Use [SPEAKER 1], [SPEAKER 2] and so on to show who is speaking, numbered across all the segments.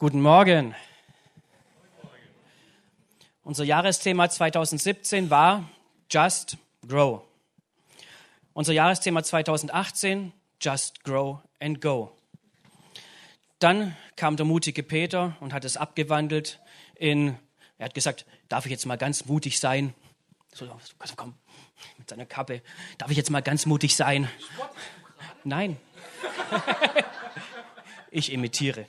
[SPEAKER 1] Guten Morgen. Unser Jahresthema 2017 war Just Grow. Unser Jahresthema 2018 Just Grow and Go. Dann kam der mutige Peter und hat es abgewandelt in, er hat gesagt, darf ich jetzt mal ganz mutig sein? So, komm, mit seiner Kappe. Darf ich jetzt mal ganz mutig sein? Nein. ich imitiere.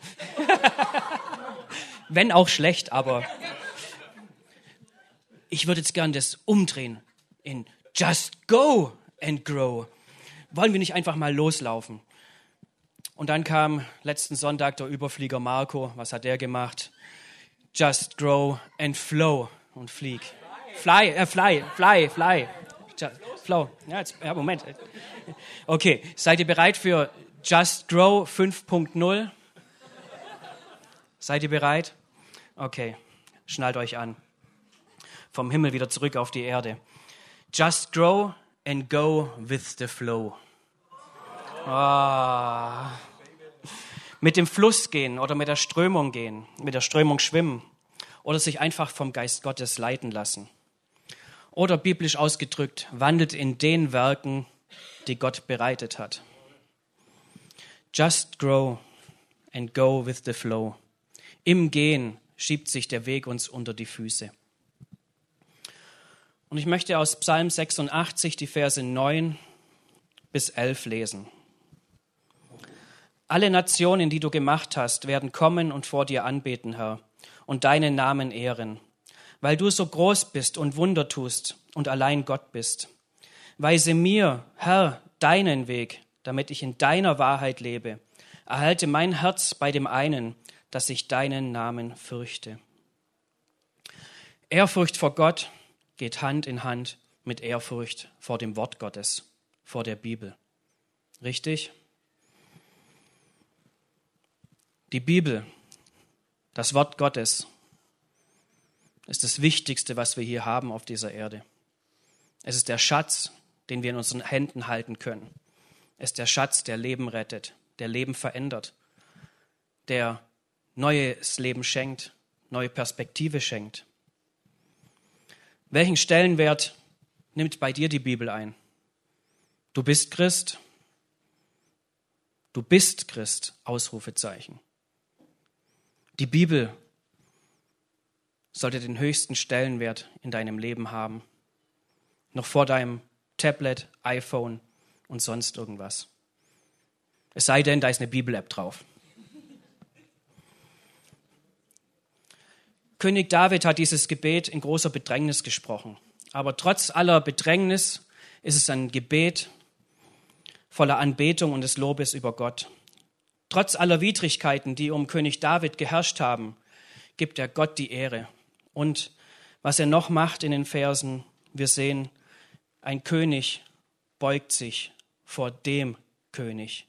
[SPEAKER 1] Wenn auch schlecht, aber ich würde jetzt gern das umdrehen in Just Go and Grow. Wollen wir nicht einfach mal loslaufen? Und dann kam letzten Sonntag der Überflieger Marco. Was hat der gemacht? Just grow and flow und flieg. Fly, äh, fly, fly, fly. Just, flow. Ja, jetzt, ja, Moment. Okay, seid ihr bereit für Just Grow 5.0? Seid ihr bereit? Okay, schnallt euch an. Vom Himmel wieder zurück auf die Erde. Just grow and go with the flow. Oh. Mit dem Fluss gehen oder mit der Strömung gehen, mit der Strömung schwimmen oder sich einfach vom Geist Gottes leiten lassen. Oder biblisch ausgedrückt, wandelt in den Werken, die Gott bereitet hat. Just grow and go with the flow. Im Gehen schiebt sich der Weg uns unter die Füße. Und ich möchte aus Psalm 86 die Verse 9 bis 11 lesen. Alle Nationen, die du gemacht hast, werden kommen und vor dir anbeten, Herr, und deinen Namen ehren, weil du so groß bist und Wunder tust und allein Gott bist. Weise mir, Herr, deinen Weg, damit ich in deiner Wahrheit lebe. Erhalte mein Herz bei dem einen, dass ich deinen Namen fürchte. Ehrfurcht vor Gott geht Hand in Hand mit Ehrfurcht vor dem Wort Gottes, vor der Bibel. Richtig? Die Bibel, das Wort Gottes, ist das Wichtigste, was wir hier haben auf dieser Erde. Es ist der Schatz, den wir in unseren Händen halten können. Es ist der Schatz, der Leben rettet, der Leben verändert, der neues Leben schenkt, neue Perspektive schenkt. Welchen Stellenwert nimmt bei dir die Bibel ein? Du bist Christ. Du bist Christ, Ausrufezeichen. Die Bibel sollte den höchsten Stellenwert in deinem Leben haben. Noch vor deinem Tablet, iPhone und sonst irgendwas. Es sei denn, da ist eine Bibel-App drauf. König David hat dieses Gebet in großer Bedrängnis gesprochen. Aber trotz aller Bedrängnis ist es ein Gebet voller Anbetung und des Lobes über Gott. Trotz aller Widrigkeiten, die um König David geherrscht haben, gibt er Gott die Ehre. Und was er noch macht in den Versen, wir sehen, ein König beugt sich vor dem König.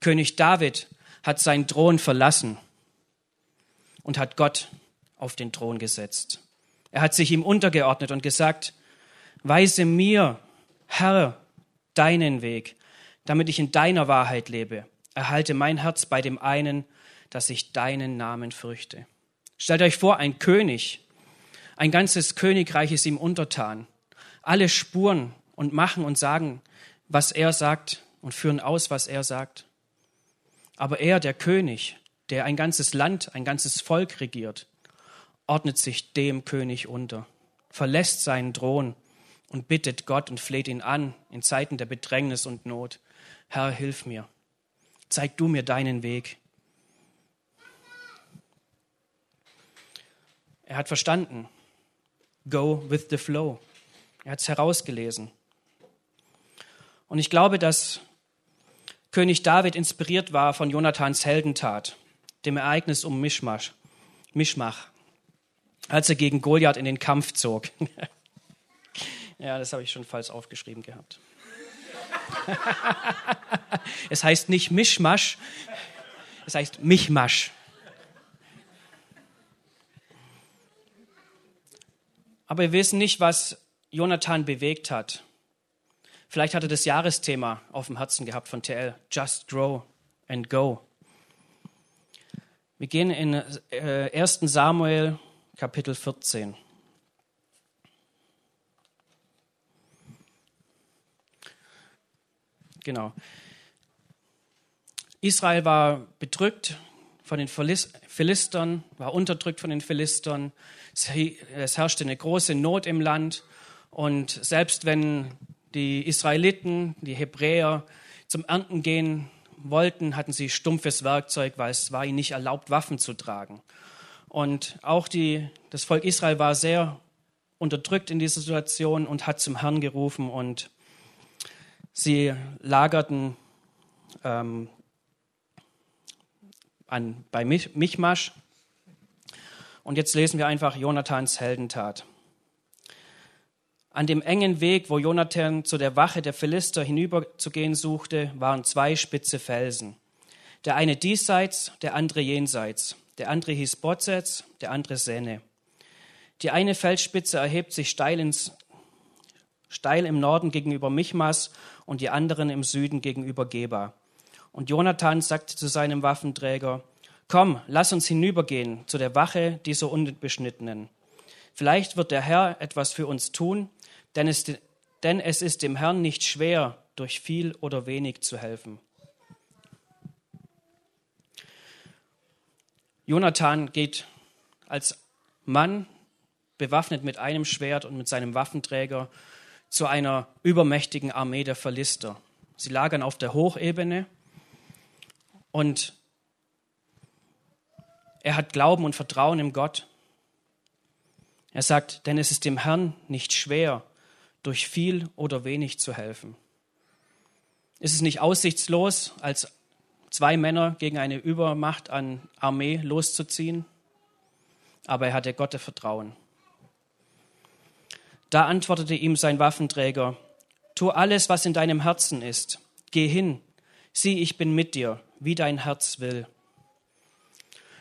[SPEAKER 1] König David hat seinen Thron verlassen und hat Gott auf den Thron gesetzt. Er hat sich ihm untergeordnet und gesagt, weise mir, Herr, deinen Weg, damit ich in deiner Wahrheit lebe erhalte mein Herz bei dem einen, dass ich deinen Namen fürchte. Stellt euch vor, ein König, ein ganzes Königreich ist ihm untertan. Alle spuren und machen und sagen, was er sagt und führen aus, was er sagt. Aber er, der König, der ein ganzes Land, ein ganzes Volk regiert, ordnet sich dem König unter, verlässt seinen Thron und bittet Gott und fleht ihn an in Zeiten der Bedrängnis und Not. Herr, hilf mir. Zeig du mir deinen Weg. Er hat verstanden. Go with the flow. Er hat es herausgelesen. Und ich glaube, dass König David inspiriert war von Jonathans Heldentat, dem Ereignis um Mischmach, Mischmach als er gegen Goliath in den Kampf zog. ja, das habe ich schon falsch aufgeschrieben gehabt. es heißt nicht Mischmasch, es heißt Michmasch. Aber wir wissen nicht, was Jonathan bewegt hat. Vielleicht hat er das Jahresthema auf dem Herzen gehabt von TL. Just grow and go. Wir gehen in 1. Äh, Samuel Kapitel 14. Genau. Israel war bedrückt von den Philistern, war unterdrückt von den Philistern. Es herrschte eine große Not im Land. Und selbst wenn die Israeliten, die Hebräer zum Ernten gehen wollten, hatten sie stumpfes Werkzeug, weil es war ihnen nicht erlaubt, Waffen zu tragen. Und auch die, das Volk Israel war sehr unterdrückt in dieser Situation und hat zum Herrn gerufen und sie lagerten ähm, an, bei Michmasch. Und jetzt lesen wir einfach Jonathans Heldentat. An dem engen Weg, wo Jonathan zu der Wache der Philister hinüberzugehen suchte, waren zwei spitze Felsen. Der eine diesseits, der andere jenseits. Der andere hieß Bozez, der andere Sene. Die eine Felsspitze erhebt sich steil, ins, steil im Norden gegenüber Michmas und die anderen im Süden gegenüber Geba. Und Jonathan sagte zu seinem Waffenträger, Komm, lass uns hinübergehen zu der Wache dieser Unbeschnittenen. Vielleicht wird der Herr etwas für uns tun, denn es, denn es ist dem Herrn nicht schwer, durch viel oder wenig zu helfen. Jonathan geht als Mann, bewaffnet mit einem Schwert und mit seinem Waffenträger, zu einer übermächtigen Armee der Philister. Sie lagern auf der Hochebene und er hat Glauben und Vertrauen im Gott. Er sagt, denn es ist dem Herrn nicht schwer, durch viel oder wenig zu helfen. Ist es nicht aussichtslos, als zwei Männer gegen eine Übermacht an Armee loszuziehen? Aber er hatte Gott Vertrauen. Da antwortete ihm sein Waffenträger, Tu alles, was in deinem Herzen ist. Geh hin, sieh, ich bin mit dir, wie dein Herz will.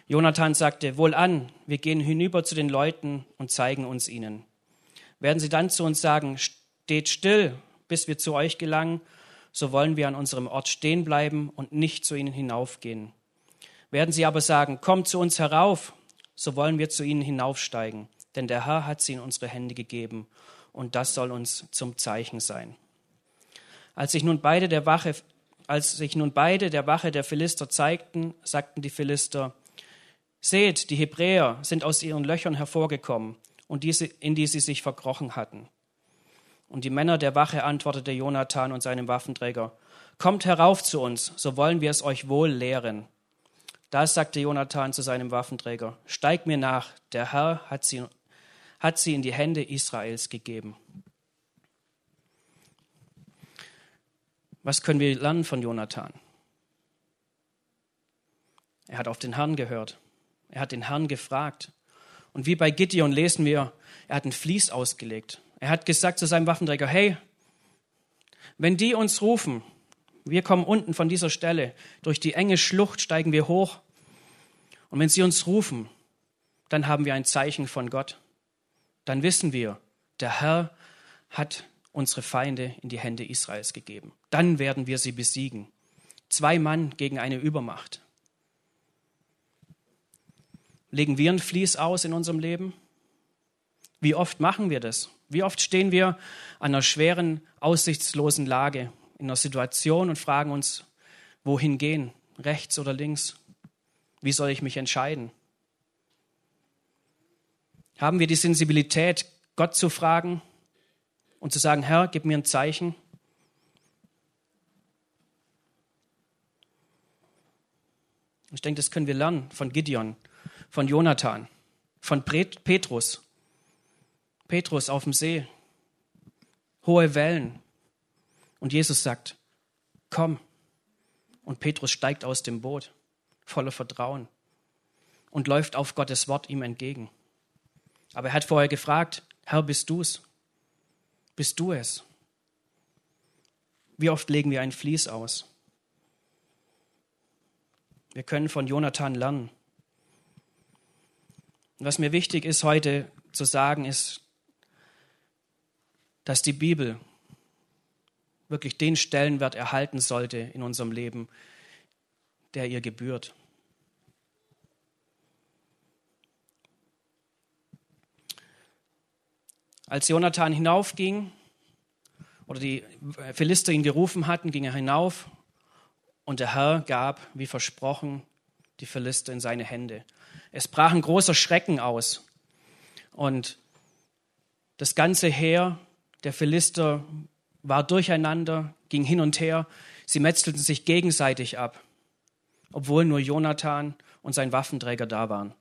[SPEAKER 1] Jonathan sagte, Wohlan, wir gehen hinüber zu den Leuten und zeigen uns ihnen. Werden sie dann zu uns sagen, steht still, bis wir zu euch gelangen, so wollen wir an unserem Ort stehen bleiben und nicht zu ihnen hinaufgehen. Werden sie aber sagen, kommt zu uns herauf, so wollen wir zu ihnen hinaufsteigen, denn der Herr hat sie in unsere Hände gegeben und das soll uns zum Zeichen sein. Als sich nun beide der Wache, als sich nun beide der Wache der Philister zeigten, sagten die Philister, Seht, die Hebräer sind aus ihren Löchern hervorgekommen, und diese, in die sie sich verkrochen hatten. Und die Männer der Wache antwortete Jonathan und seinem Waffenträger, Kommt herauf zu uns, so wollen wir es euch wohl lehren. Da sagte Jonathan zu seinem Waffenträger, Steig mir nach, der Herr hat sie, hat sie in die Hände Israels gegeben. Was können wir lernen von Jonathan? Er hat auf den Herrn gehört. Er hat den Herrn gefragt. Und wie bei Gideon lesen wir, er hat ein Vlies ausgelegt. Er hat gesagt zu seinem Waffenträger, hey, wenn die uns rufen, wir kommen unten von dieser Stelle, durch die enge Schlucht steigen wir hoch. Und wenn sie uns rufen, dann haben wir ein Zeichen von Gott. Dann wissen wir, der Herr hat unsere Feinde in die Hände Israels gegeben. Dann werden wir sie besiegen. Zwei Mann gegen eine Übermacht. Legen wir ein Fließ aus in unserem Leben? Wie oft machen wir das? Wie oft stehen wir an einer schweren, aussichtslosen Lage, in einer Situation und fragen uns, wohin gehen, rechts oder links? Wie soll ich mich entscheiden? Haben wir die Sensibilität, Gott zu fragen, und zu sagen, Herr, gib mir ein Zeichen. Ich denke, das können wir lernen von Gideon, von Jonathan, von Petrus. Petrus auf dem See, hohe Wellen. Und Jesus sagt, komm. Und Petrus steigt aus dem Boot, voller Vertrauen, und läuft auf Gottes Wort ihm entgegen. Aber er hat vorher gefragt, Herr, bist du's? Bist du es? Wie oft legen wir ein Vlies aus? Wir können von Jonathan lernen. Was mir wichtig ist heute zu sagen, ist, dass die Bibel wirklich den Stellenwert erhalten sollte in unserem Leben, der ihr gebührt. Als Jonathan hinaufging oder die Philister ihn gerufen hatten, ging er hinauf und der Herr gab, wie versprochen, die Philister in seine Hände. Es brach ein großer Schrecken aus und das ganze Heer der Philister war durcheinander, ging hin und her. Sie metzelten sich gegenseitig ab, obwohl nur Jonathan und sein Waffenträger da waren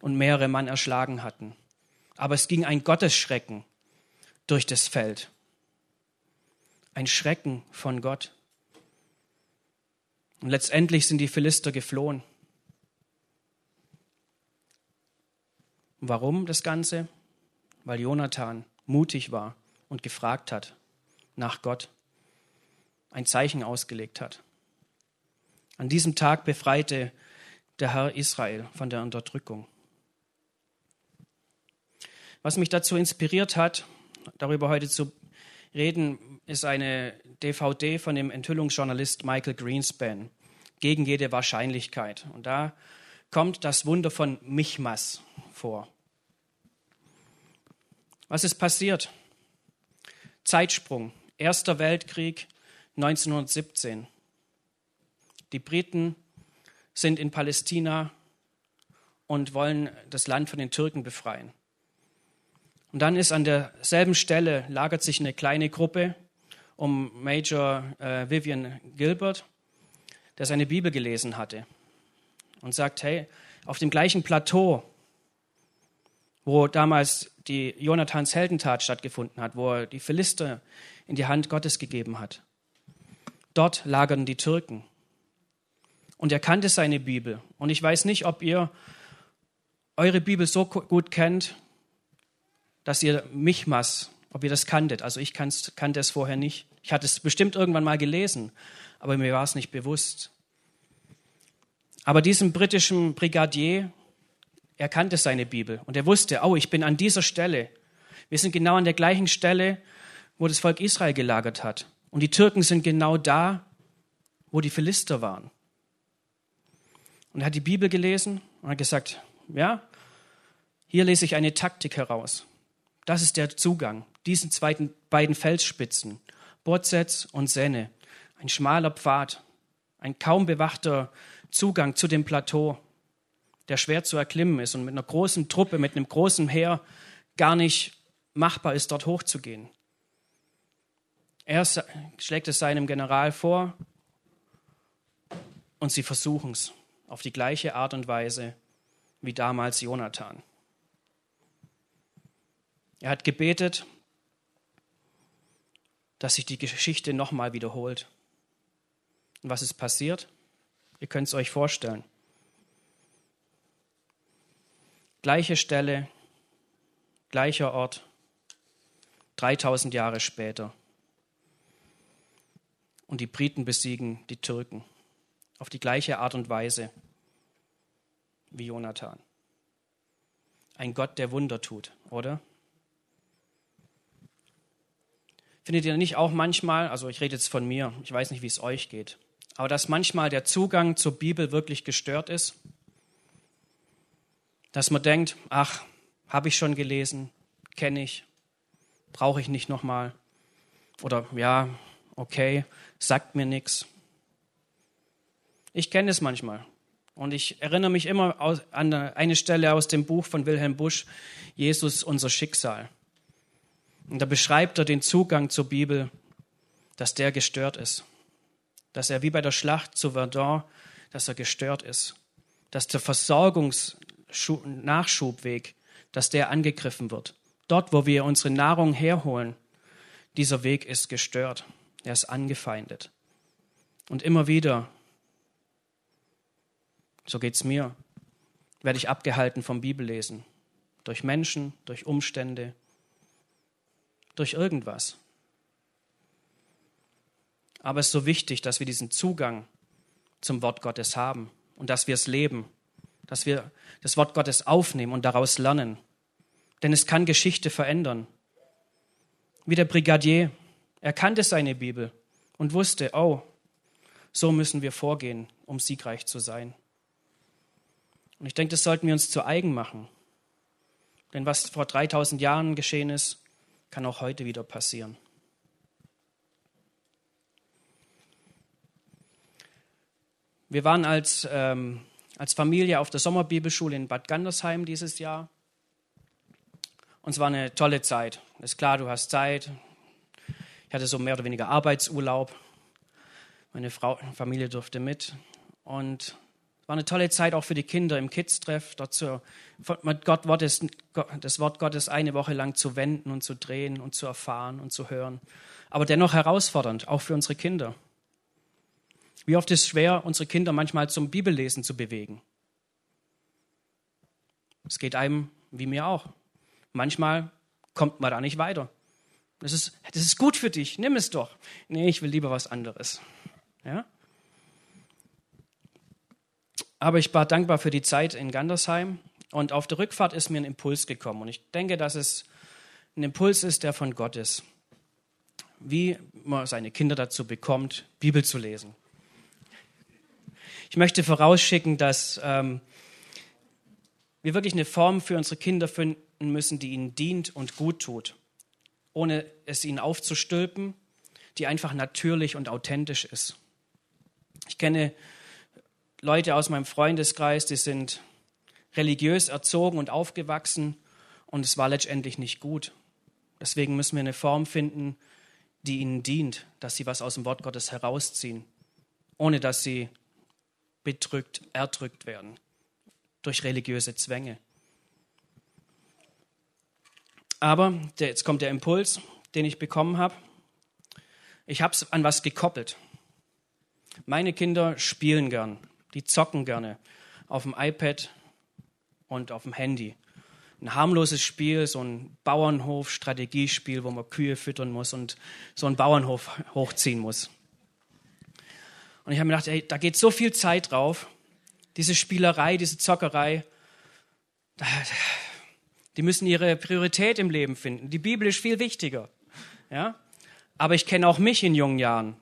[SPEAKER 1] und mehrere Mann erschlagen hatten. Aber es ging ein Gottesschrecken durch das Feld. Ein Schrecken von Gott. Und letztendlich sind die Philister geflohen. Warum das Ganze? Weil Jonathan mutig war und gefragt hat nach Gott, ein Zeichen ausgelegt hat. An diesem Tag befreite der Herr Israel von der Unterdrückung. Was mich dazu inspiriert hat, darüber heute zu reden, ist eine DVD von dem Enthüllungsjournalist Michael Greenspan, gegen jede Wahrscheinlichkeit. Und da kommt das Wunder von Michmas vor. Was ist passiert? Zeitsprung, Erster Weltkrieg 1917. Die Briten sind in Palästina und wollen das Land von den Türken befreien. Und dann ist an derselben Stelle, lagert sich eine kleine Gruppe um Major äh, Vivian Gilbert, der seine Bibel gelesen hatte und sagt, hey, auf dem gleichen Plateau, wo damals die Jonathans Heldentat stattgefunden hat, wo er die Philister in die Hand Gottes gegeben hat, dort lagern die Türken. Und er kannte seine Bibel. Und ich weiß nicht, ob ihr eure Bibel so gut kennt, dass ihr Michmas, ob ihr das kanntet. Also ich kannte es vorher nicht. Ich hatte es bestimmt irgendwann mal gelesen, aber mir war es nicht bewusst. Aber diesem britischen Brigadier, er kannte seine Bibel und er wusste, oh, ich bin an dieser Stelle. Wir sind genau an der gleichen Stelle, wo das Volk Israel gelagert hat. Und die Türken sind genau da, wo die Philister waren. Und er hat die Bibel gelesen und hat gesagt, ja, hier lese ich eine Taktik heraus. Das ist der Zugang. Diesen zweiten, beiden Felsspitzen, Bozets und Senne, ein schmaler Pfad, ein kaum bewachter Zugang zu dem Plateau, der schwer zu erklimmen ist und mit einer großen Truppe, mit einem großen Heer gar nicht machbar ist, dort hochzugehen. Er schlägt es seinem General vor und sie versuchen es auf die gleiche Art und Weise wie damals Jonathan. Er hat gebetet, dass sich die Geschichte nochmal wiederholt. Und was ist passiert? Ihr könnt es euch vorstellen. Gleiche Stelle, gleicher Ort, 3000 Jahre später. Und die Briten besiegen die Türken auf die gleiche Art und Weise wie Jonathan. Ein Gott, der Wunder tut, oder? Findet ihr nicht auch manchmal, also ich rede jetzt von mir, ich weiß nicht, wie es euch geht, aber dass manchmal der Zugang zur Bibel wirklich gestört ist? Dass man denkt, ach, habe ich schon gelesen, kenne ich, brauche ich nicht nochmal. Oder ja, okay, sagt mir nichts. Ich kenne es manchmal. Und ich erinnere mich immer an eine Stelle aus dem Buch von Wilhelm Busch, Jesus, unser Schicksal. Und da beschreibt er den Zugang zur Bibel, dass der gestört ist. Dass er wie bei der Schlacht zu Verdun, dass er gestört ist. Dass der Versorgungsnachschubweg, dass der angegriffen wird. Dort, wo wir unsere Nahrung herholen, dieser Weg ist gestört. Er ist angefeindet. Und immer wieder, so geht es mir, werde ich abgehalten vom Bibellesen. Durch Menschen, durch Umstände, durch irgendwas. Aber es ist so wichtig, dass wir diesen Zugang zum Wort Gottes haben und dass wir es leben, dass wir das Wort Gottes aufnehmen und daraus lernen. Denn es kann Geschichte verändern. Wie der Brigadier, er kannte seine Bibel und wusste, oh, so müssen wir vorgehen, um siegreich zu sein. Und ich denke, das sollten wir uns zu eigen machen. Denn was vor 3000 Jahren geschehen ist, kann auch heute wieder passieren. Wir waren als, ähm, als Familie auf der Sommerbibelschule in Bad Gandersheim dieses Jahr. Und es war eine tolle Zeit. Ist klar, du hast Zeit. Ich hatte so mehr oder weniger Arbeitsurlaub. Meine Frau, Familie durfte mit. Und es war eine tolle Zeit auch für die Kinder im Kids-Treff, dort zu, mit Gott Wortes, das Wort Gottes eine Woche lang zu wenden und zu drehen und zu erfahren und zu hören. Aber dennoch herausfordernd, auch für unsere Kinder. Wie oft ist es schwer, unsere Kinder manchmal zum Bibellesen zu bewegen? Es geht einem wie mir auch. Manchmal kommt man da nicht weiter. Das ist, das ist gut für dich, nimm es doch. Nee, ich will lieber was anderes. Ja? Aber ich war dankbar für die Zeit in Gandersheim und auf der Rückfahrt ist mir ein Impuls gekommen. Und ich denke, dass es ein Impuls ist, der von Gott ist. Wie man seine Kinder dazu bekommt, Bibel zu lesen. Ich möchte vorausschicken, dass ähm, wir wirklich eine Form für unsere Kinder finden müssen, die ihnen dient und gut tut, ohne es ihnen aufzustülpen, die einfach natürlich und authentisch ist. Ich kenne Leute aus meinem Freundeskreis, die sind religiös erzogen und aufgewachsen und es war letztendlich nicht gut. Deswegen müssen wir eine Form finden, die ihnen dient, dass sie was aus dem Wort Gottes herausziehen, ohne dass sie bedrückt, erdrückt werden durch religiöse Zwänge. Aber jetzt kommt der Impuls, den ich bekommen habe. Ich habe es an was gekoppelt. Meine Kinder spielen gern, die zocken gerne auf dem iPad und auf dem Handy. Ein harmloses Spiel, so ein Bauernhof-Strategiespiel, wo man Kühe füttern muss und so einen Bauernhof hochziehen muss. Und ich habe mir gedacht, ey, da geht so viel Zeit drauf. Diese Spielerei, diese Zockerei, die müssen ihre Priorität im Leben finden. Die Bibel ist viel wichtiger. Ja? Aber ich kenne auch mich in jungen Jahren.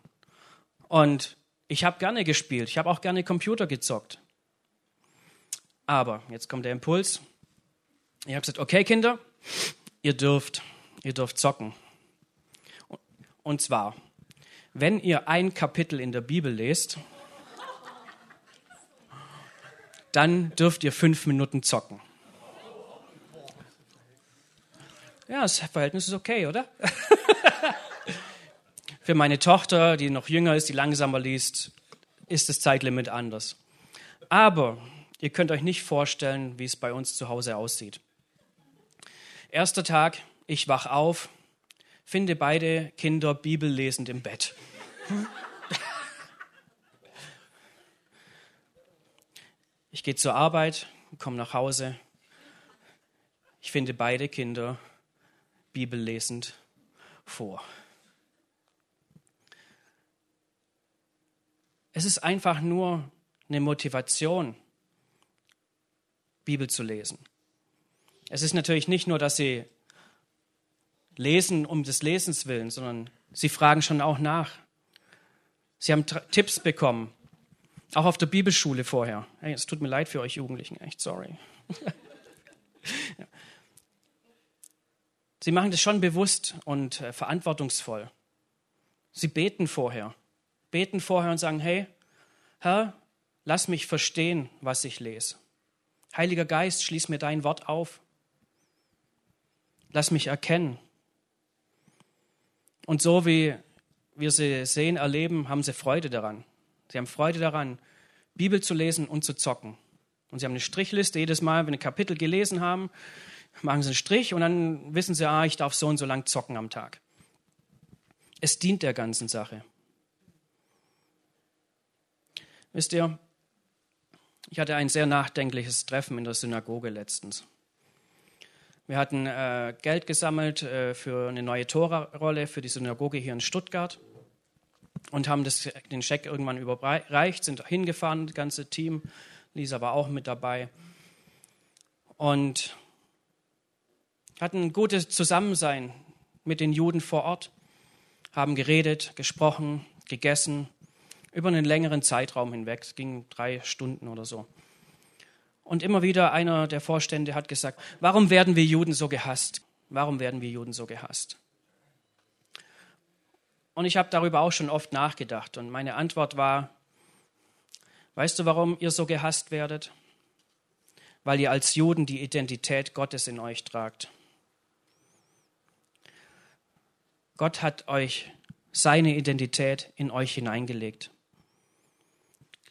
[SPEAKER 1] Und ich habe gerne gespielt. Ich habe auch gerne Computer gezockt. Aber, jetzt kommt der Impuls. Ich habe gesagt, okay Kinder, ihr dürft, ihr dürft zocken. Und zwar, wenn ihr ein Kapitel in der Bibel lest, dann dürft ihr fünf Minuten zocken. Ja, das Verhältnis ist okay, oder? Für meine Tochter, die noch jünger ist, die langsamer liest, ist das Zeitlimit anders. Aber ihr könnt euch nicht vorstellen, wie es bei uns zu Hause aussieht. Erster Tag, ich wach auf, finde beide Kinder bibellesend im Bett. Ich gehe zur Arbeit, komme nach Hause. Ich finde beide Kinder bibellesend vor. Es ist einfach nur eine Motivation, Bibel zu lesen. Es ist natürlich nicht nur, dass sie lesen um des Lesens willen, sondern sie fragen schon auch nach. Sie haben Tipps bekommen, auch auf der Bibelschule vorher. Hey, es tut mir leid für euch Jugendlichen, echt sorry. ja. Sie machen das schon bewusst und äh, verantwortungsvoll. Sie beten vorher. Beten vorher und sagen, hey, Herr, lass mich verstehen, was ich lese. Heiliger Geist, schließ mir dein Wort auf. Lass mich erkennen. Und so wie wir sie sehen, erleben, haben sie Freude daran. Sie haben Freude daran, Bibel zu lesen und zu zocken. Und sie haben eine Strichliste. Jedes Mal, wenn sie ein Kapitel gelesen haben, machen sie einen Strich und dann wissen sie, ah, ich darf so und so lang zocken am Tag. Es dient der ganzen Sache. Wisst ihr, ich hatte ein sehr nachdenkliches Treffen in der Synagoge letztens. Wir hatten äh, Geld gesammelt äh, für eine neue Tora-Rolle für die Synagoge hier in Stuttgart und haben das, den Scheck irgendwann überreicht, sind hingefahren, das ganze Team. Lisa war auch mit dabei. Und hatten ein gutes Zusammensein mit den Juden vor Ort, haben geredet, gesprochen, gegessen, über einen längeren Zeitraum hinweg. Es ging drei Stunden oder so. Und immer wieder einer der Vorstände hat gesagt, warum werden wir Juden so gehasst? Warum werden wir Juden so gehasst? Und ich habe darüber auch schon oft nachgedacht. Und meine Antwort war, weißt du, warum ihr so gehasst werdet? Weil ihr als Juden die Identität Gottes in euch tragt. Gott hat euch seine Identität in euch hineingelegt.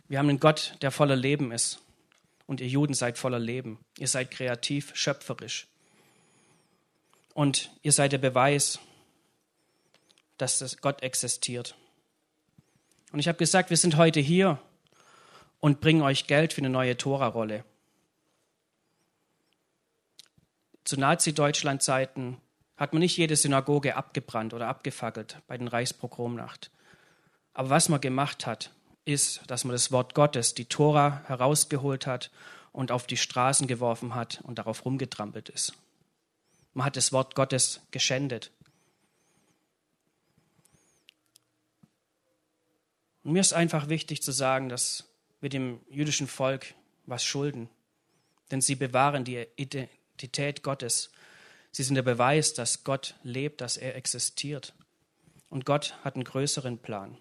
[SPEAKER 1] Wir haben einen Gott, der voller Leben ist. Und ihr Juden seid voller Leben. Ihr seid kreativ, schöpferisch. Und ihr seid der Beweis, dass Gott existiert. Und ich habe gesagt, wir sind heute hier und bringen euch Geld für eine neue Tora-Rolle. Zu Nazi-Deutschland-Zeiten hat man nicht jede Synagoge abgebrannt oder abgefackelt bei den Reichspogromnacht. Aber was man gemacht hat, ist, dass man das Wort Gottes, die Tora, herausgeholt hat und auf die Straßen geworfen hat und darauf rumgetrampelt ist. Man hat das Wort Gottes geschändet. Und mir ist einfach wichtig zu sagen, dass wir dem jüdischen Volk was schulden. Denn sie bewahren die Identität Gottes. Sie sind der Beweis, dass Gott lebt, dass er existiert. Und Gott hat einen größeren Plan.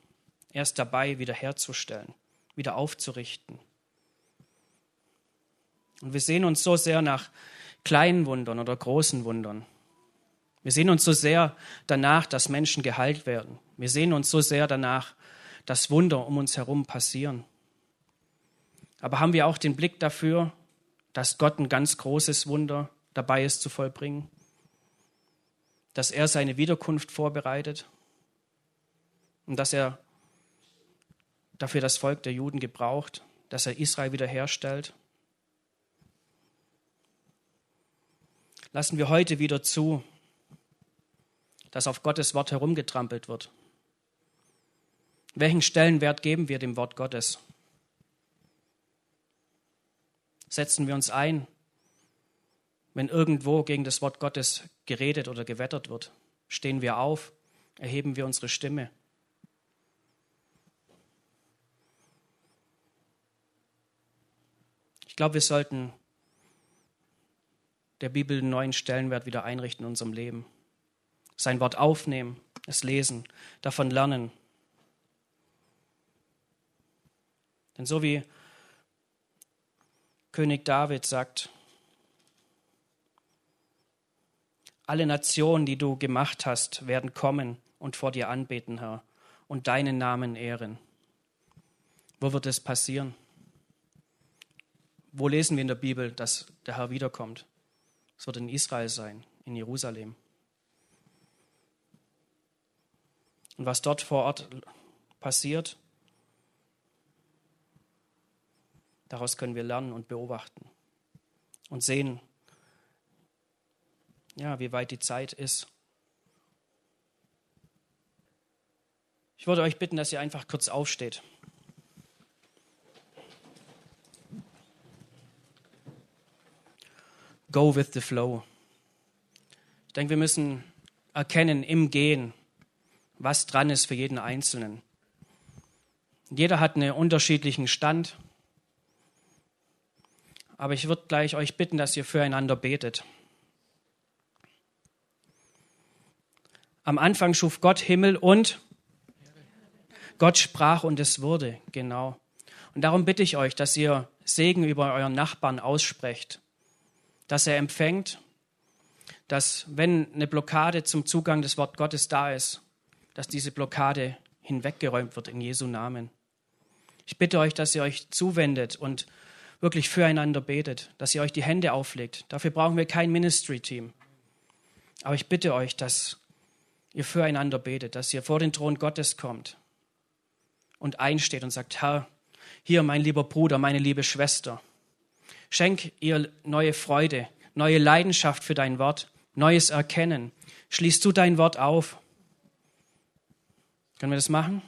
[SPEAKER 1] Er ist dabei, wiederherzustellen, wieder aufzurichten. Und wir sehen uns so sehr nach kleinen Wundern oder großen Wundern. Wir sehen uns so sehr danach, dass Menschen geheilt werden. Wir sehen uns so sehr danach, dass Wunder um uns herum passieren. Aber haben wir auch den Blick dafür, dass Gott ein ganz großes Wunder dabei ist zu vollbringen? Dass er seine Wiederkunft vorbereitet und dass er dafür das Volk der Juden gebraucht, dass er Israel wiederherstellt. Lassen wir heute wieder zu, dass auf Gottes Wort herumgetrampelt wird. Welchen Stellenwert geben wir dem Wort Gottes? Setzen wir uns ein, wenn irgendwo gegen das Wort Gottes geredet oder gewettert wird? Stehen wir auf? Erheben wir unsere Stimme? Ich glaube, wir sollten der Bibel einen neuen Stellenwert wieder einrichten in unserem Leben. Sein Wort aufnehmen, es lesen, davon lernen. Denn so wie König David sagt, alle Nationen, die du gemacht hast, werden kommen und vor dir anbeten, Herr, und deinen Namen ehren. Wo wird es passieren? Wo lesen wir in der Bibel, dass der Herr wiederkommt? Es wird in Israel sein, in Jerusalem. Und was dort vor Ort passiert, daraus können wir lernen und beobachten und sehen, ja, wie weit die Zeit ist. Ich würde euch bitten, dass ihr einfach kurz aufsteht. Go with the flow. Ich denke, wir müssen erkennen im Gehen, was dran ist für jeden Einzelnen. Jeder hat einen unterschiedlichen Stand. Aber ich würde gleich euch bitten, dass ihr füreinander betet. Am Anfang schuf Gott Himmel und Gott sprach und es wurde, genau. Und darum bitte ich euch, dass ihr Segen über euren Nachbarn aussprecht dass er empfängt, dass wenn eine Blockade zum Zugang des Wort Gottes da ist, dass diese Blockade hinweggeräumt wird in Jesu Namen. Ich bitte euch, dass ihr euch zuwendet und wirklich füreinander betet, dass ihr euch die Hände auflegt. Dafür brauchen wir kein Ministry-Team. Aber ich bitte euch, dass ihr füreinander betet, dass ihr vor den Thron Gottes kommt und einsteht und sagt, Herr, hier mein lieber Bruder, meine liebe Schwester, Schenk ihr neue Freude, neue Leidenschaft für dein Wort, neues Erkennen. Schließt du dein Wort auf. Können wir das machen?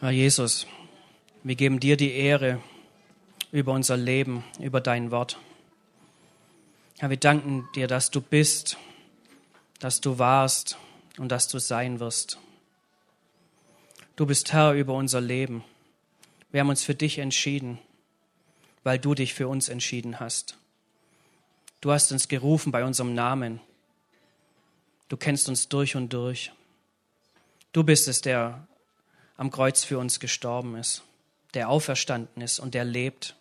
[SPEAKER 1] Herr Jesus, wir geben dir die Ehre über unser Leben, über dein Wort. Herr, wir danken dir, dass du bist, dass du warst, und dass du sein wirst. Du bist Herr über unser Leben. Wir haben uns für dich entschieden, weil du dich für uns entschieden hast. Du hast uns gerufen bei unserem Namen. Du kennst uns durch und durch. Du bist es, der am Kreuz für uns gestorben ist, der auferstanden ist und der lebt.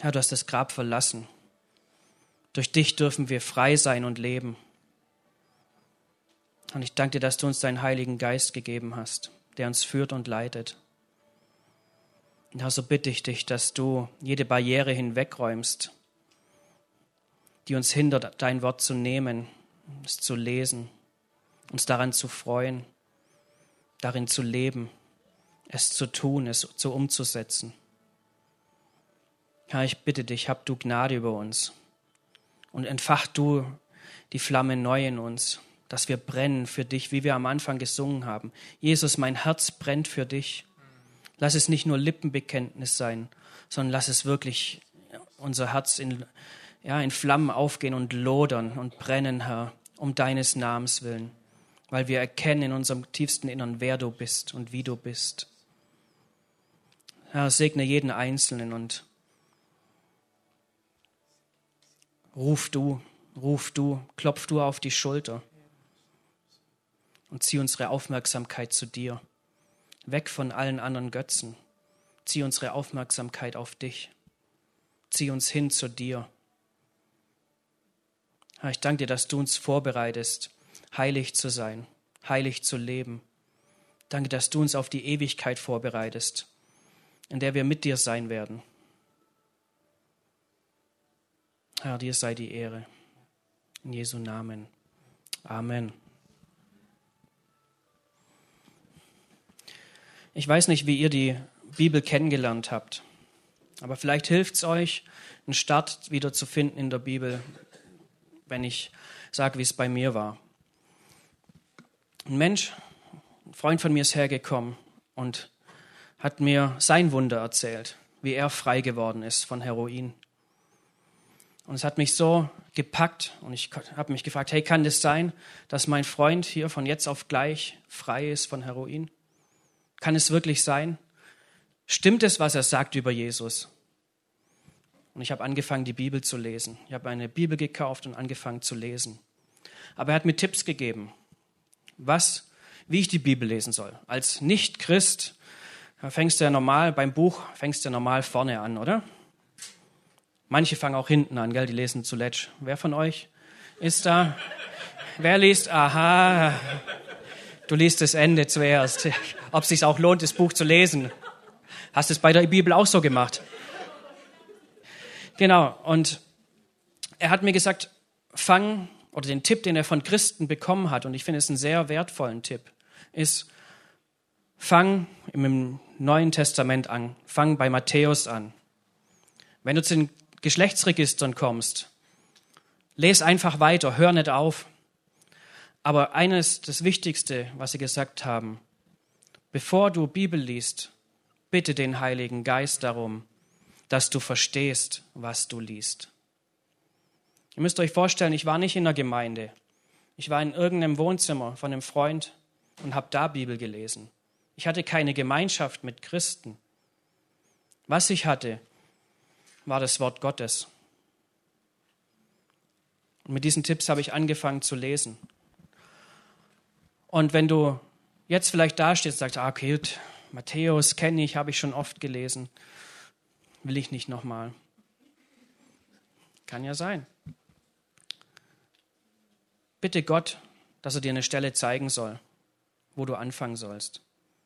[SPEAKER 1] Herr, du hast das Grab verlassen. Durch dich dürfen wir frei sein und leben. Und ich danke dir, dass du uns deinen Heiligen Geist gegeben hast, der uns führt und leitet. Und so bitte ich dich, dass du jede Barriere hinwegräumst, die uns hindert, dein Wort zu nehmen, es zu lesen, uns daran zu freuen, darin zu leben, es zu tun, es zu umzusetzen. Herr, ich bitte dich, hab du Gnade über uns und entfach du die Flamme neu in uns, dass wir brennen für dich, wie wir am Anfang gesungen haben. Jesus, mein Herz brennt für dich. Lass es nicht nur Lippenbekenntnis sein, sondern lass es wirklich unser Herz in ja, in Flammen aufgehen und lodern und brennen, Herr, um deines Namens willen, weil wir erkennen in unserem tiefsten Innern, wer du bist und wie du bist. Herr, segne jeden Einzelnen und ruf du, ruf du, klopf du auf die Schulter und zieh unsere Aufmerksamkeit zu dir, weg von allen anderen Götzen. Zieh unsere Aufmerksamkeit auf dich. Zieh uns hin zu dir. Herr, ich danke dir, dass du uns vorbereitest, heilig zu sein, heilig zu leben. Danke, dass du uns auf die Ewigkeit vorbereitest, in der wir mit dir sein werden. Herr, dir sei die Ehre. In Jesu Namen. Amen. Ich weiß nicht, wie ihr die Bibel kennengelernt habt, aber vielleicht hilft es euch, einen Start wieder zu finden in der Bibel, wenn ich sage, wie es bei mir war. Ein Mensch, ein Freund von mir ist hergekommen und hat mir sein Wunder erzählt, wie er frei geworden ist von Heroin. Und es hat mich so gepackt und ich habe mich gefragt, hey, kann das sein, dass mein Freund hier von jetzt auf gleich frei ist von Heroin? Kann es wirklich sein? Stimmt es, was er sagt über Jesus? Und ich habe angefangen, die Bibel zu lesen. Ich habe eine Bibel gekauft und angefangen zu lesen. Aber er hat mir Tipps gegeben, was, wie ich die Bibel lesen soll. Als Nicht-Christ fängst du ja normal beim Buch, fängst du ja normal vorne an, oder? Manche fangen auch hinten an, gell? Die lesen zuletzt. Wer von euch ist da? Wer liest? Aha. Du liest das Ende zuerst. Ob es sich auch lohnt, das Buch zu lesen. Hast du es bei der Bibel auch so gemacht? Genau, und er hat mir gesagt, fang, oder den Tipp, den er von Christen bekommen hat, und ich finde es einen sehr wertvollen Tipp, ist, fang im Neuen Testament an, fang bei Matthäus an. Wenn du zu den Geschlechtsregistern kommst, lese einfach weiter, hör nicht auf. Aber eines, das Wichtigste, was sie gesagt haben, bevor du Bibel liest, bitte den Heiligen Geist darum, dass du verstehst, was du liest. Ihr müsst euch vorstellen, ich war nicht in der Gemeinde. Ich war in irgendeinem Wohnzimmer von einem Freund und habe da Bibel gelesen. Ich hatte keine Gemeinschaft mit Christen. Was ich hatte, war das Wort Gottes. Und mit diesen Tipps habe ich angefangen zu lesen. Und wenn du jetzt vielleicht dastehst und sagst, ah, okay, Matthäus kenne ich, habe ich schon oft gelesen, will ich nicht nochmal. Kann ja sein. Bitte Gott, dass er dir eine Stelle zeigen soll, wo du anfangen sollst.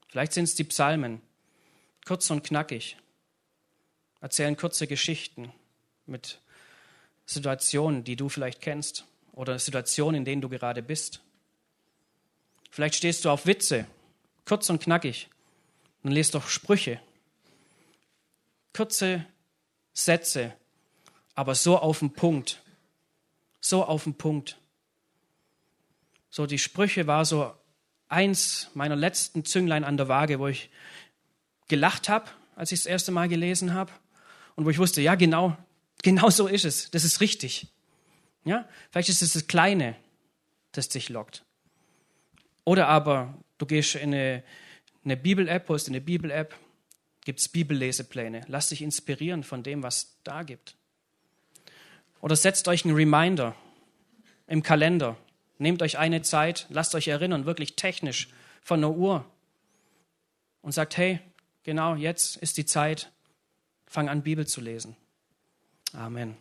[SPEAKER 1] Vielleicht sind es die Psalmen, kurz und knackig, erzählen kurze Geschichten mit Situationen, die du vielleicht kennst oder Situationen, in denen du gerade bist. Vielleicht stehst du auf Witze, kurz und knackig, dann lest doch Sprüche, kurze Sätze, aber so auf den Punkt. So auf den Punkt. So, die Sprüche war so eins meiner letzten Zünglein an der Waage, wo ich gelacht habe, als ich das erste Mal gelesen habe und wo ich wusste, ja, genau, genau so ist es. Das ist richtig. Ja, vielleicht ist es das Kleine, das dich lockt. Oder aber du gehst in eine, eine Bibel-App, holst eine Bibel-App, gibt es Bibellesepläne. Lass dich inspirieren von dem, was da gibt. Oder setzt euch einen Reminder im Kalender. Nehmt euch eine Zeit, lasst euch erinnern, wirklich technisch von der Uhr. Und sagt, hey, genau jetzt ist die Zeit, fang an, Bibel zu lesen. Amen.